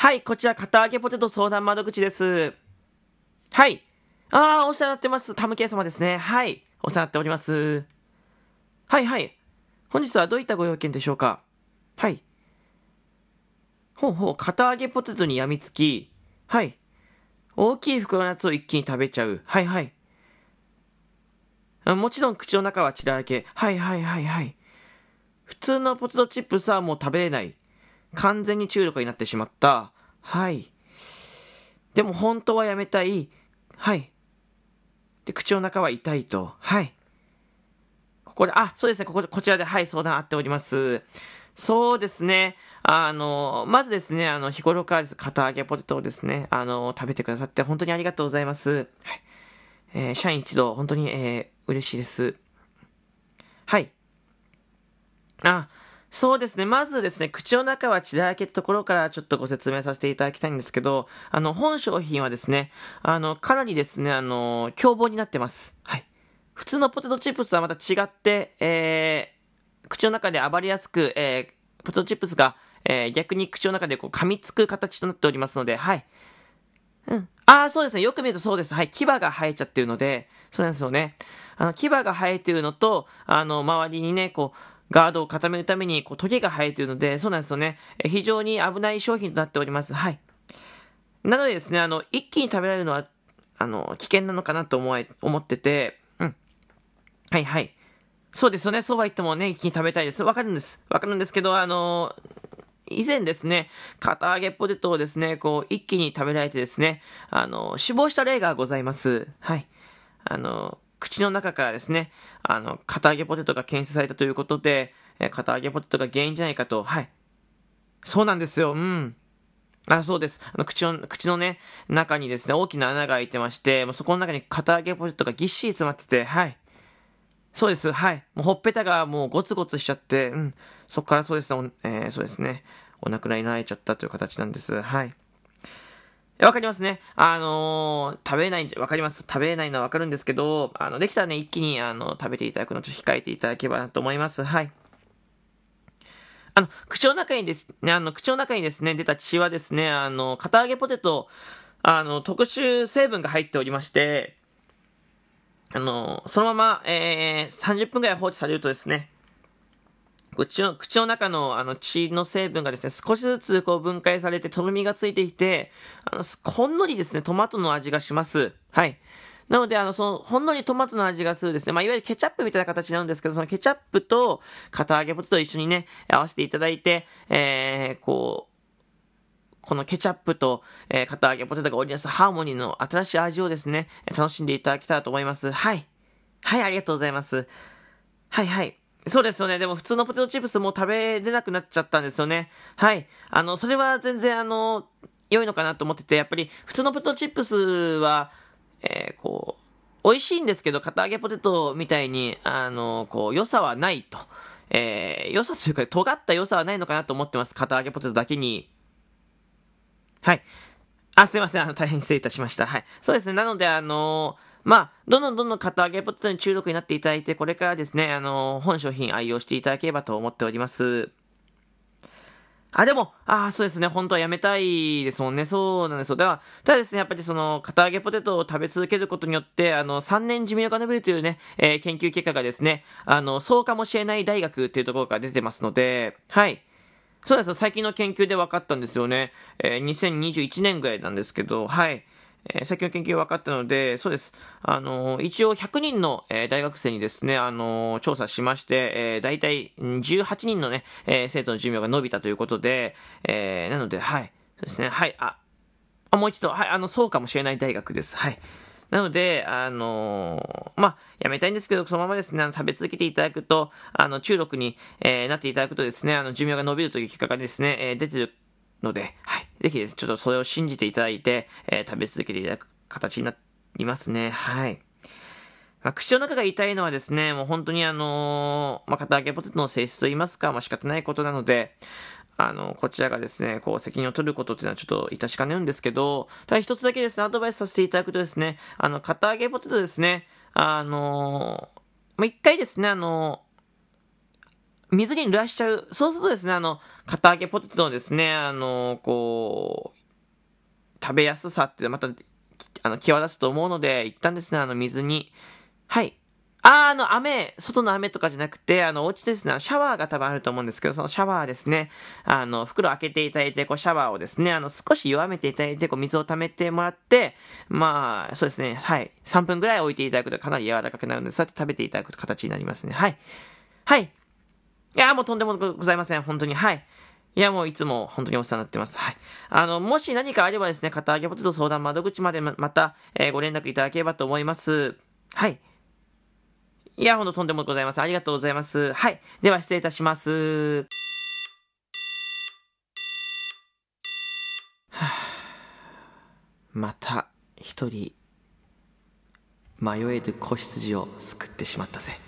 はい、こちら、片揚げポテト相談窓口です。はい。ああ、お世話になってます。タムケイ様ですね。はい。お世話になっております。はいはい。本日はどういったご用件でしょうか？はい。ほうほう、片揚げポテトにやみつき。はい。大きい袋のやつを一気に食べちゃう。はいはい。もちろん口の中は血だらけ。はいはいはいはい。普通のポテトチップスはもう食べれない。完全に中毒になってしまった。はい。でも本当はやめたい。はい。で、口の中は痛いと。はい。ここで、あ、そうですね、ここで、こちらで、はい、相談あっております。そうですね。あの、まずですね、あの、日頃からです、片揚げポテトをですね、あの、食べてくださって本当にありがとうございます。はい。えー、社員一同、本当に、えー、嬉しいです。はい。あ、そうですね。まずですね、口の中は血だらけってところからちょっとご説明させていただきたいんですけど、あの、本商品はですね、あの、かなりですね、あの、凶暴になってます。はい。普通のポテトチップスとはまた違って、えー、口の中で暴れやすく、えー、ポテトチップスが、えー、逆に口の中でこう噛みつく形となっておりますので、はい。うん。ああ、そうですね。よく見るとそうです。はい。牙が生えちゃってるので、そうなんですよね。あの、牙が生えてるのと、あの、周りにね、こう、ガードを固めるために、こう、トゲが生えているので、そうなんですよね。非常に危ない商品となっております。はい。なのでですね、あの、一気に食べられるのは、あの、危険なのかなと思え、思ってて、うん。はいはい。そうですよね。そうは言ってもね、一気に食べたいです。わかるんです。わかるんですけど、あの以前ですね、片揚げポテトをですね、こう、一気に食べられてですね、あの、死亡した例がございます。はい。あの、口の中からですね、あの、片揚げポテトが検出されたということで、え片揚げポテトが原因じゃないかと、はい。そうなんですよ、うん。あ、そうです。あの、口の、口のね、中にですね、大きな穴が開いてまして、もうそこの中に片揚げポテトがぎっしり詰まってて、はい。そうです、はい。もうほっぺたがもうゴツゴツしちゃって、うん。そこからそうですね、えー、そうですね、お亡くなりになられちゃったという形なんです。はい。わかりますね。あのー、食べれないんじゃ、わかります。食べれないのはわかるんですけど、あの、できたらね、一気に、あの、食べていただくのと控えていただければなと思います。はい。あの、口の中にですね、あの、口の中にですね、出た血はですね、あの、片揚げポテト、あの、特殊成分が入っておりまして、あの、そのまま、えー、30分くらい放置されるとですね、口の、口の中のあの血の成分がですね、少しずつこう分解されてとろみがついてきて、あの、ほんのりですね、トマトの味がします。はい。なので、あの、その、ほんのりトマトの味がするですね、まあ、いわゆるケチャップみたいな形なんですけど、そのケチャップと、片揚げポテトと一緒にね、合わせていただいて、えー、こう、このケチャップと、えー、片揚げポテトが織り出すハーモニーの新しい味をですね、楽しんでいただけたらと思います。はい。はい、ありがとうございます。はいはい。そうですよね。でも普通のポテトチップスも食べれなくなっちゃったんですよね。はい。あの、それは全然あの、良いのかなと思ってて、やっぱり普通のポテトチップスは、えー、こう、美味しいんですけど、片揚げポテトみたいに、あの、こう、良さはないと。えー、良さというか、尖った良さはないのかなと思ってます。片揚げポテトだけに。はい。あ、すいません。あの、大変失礼いたしました。はい。そうですね。なので、あのーまあ、どんどんどんどん片揚げポテトに中毒になっていただいて、これからですね、あの、本商品愛用していただければと思っております。あ、でも、ああ、そうですね。本当はやめたいですもんね。そうなんですよ。だ、ただですね、やっぱりその、片揚げポテトを食べ続けることによって、あの、3年寿命が伸びるというね、えー、研究結果がですね、あの、そうかもしれない大学っていうところから出てますので、はい。そうです最近の研究で分かったんですよね。えー、2021年ぐらいなんですけど、はい。えー、先の研究分かったので、そうです。あのー、一応100人の、えー、大学生にですね、あのー、調査しまして、えー、大体18人のね、えー、生徒の寿命が伸びたということで、えー、なので、はい。そうですね、はい、あ、あもう一度、はい、あの、そうかもしれない大学です。はい。なので、あのー、まあ、やめたいんですけど、そのままですね、あの食べ続けていただくと、あの、中毒に、えー、なっていただくとですね、あの、寿命が伸びるという結果がですね、えー、出てるので、はい。ぜひです、ねちょっとそれを信じていただいて、えー、食べ続けていただく形になりますね。はい。まあ、口の中が痛いのはですね、もう本当にあのー、まあ、片揚げポテトの性質と言いますか、まあ、仕方ないことなので、あの、こちらがですね、こう、責任を取ることっていうのはちょっと致しかねるんですけど、ただ一つだけですね、アドバイスさせていただくとですね、あの、片揚げポテトですね、あのー、まあ、一回ですね、あの水に濡らしちゃう。そうするとですね、あの、片揚げポテトのですね、あの、こう、食べやすさってまた、あの、際立つと思うので、一旦ですね、あの、水に、はい。あ、あの、雨、外の雨とかじゃなくて、あの、お家ですね、シャワーが多分あると思うんですけど、そのシャワーですね、あの、袋開けていただいて、こう、シャワーをですね、あの、少し弱めていただいて、こう、水を溜めてもらって、まあ、そうですね、はい。3分ぐらい置いていただくとかなり柔らかくなるので、そうやって食べていただく形になりますね。はい。はい。いや、もうとんでもございません。本当に。はい。いや、もういつも本当にお世話になってます。はい。あの、もし何かあればですね、片揚げポテト相談窓口までまた、えー、ご連絡いただければと思います。はい。いや、ほんととんでもございません。ありがとうございます。はい。では失礼いたします。また一人迷える子羊を救ってしまったぜ。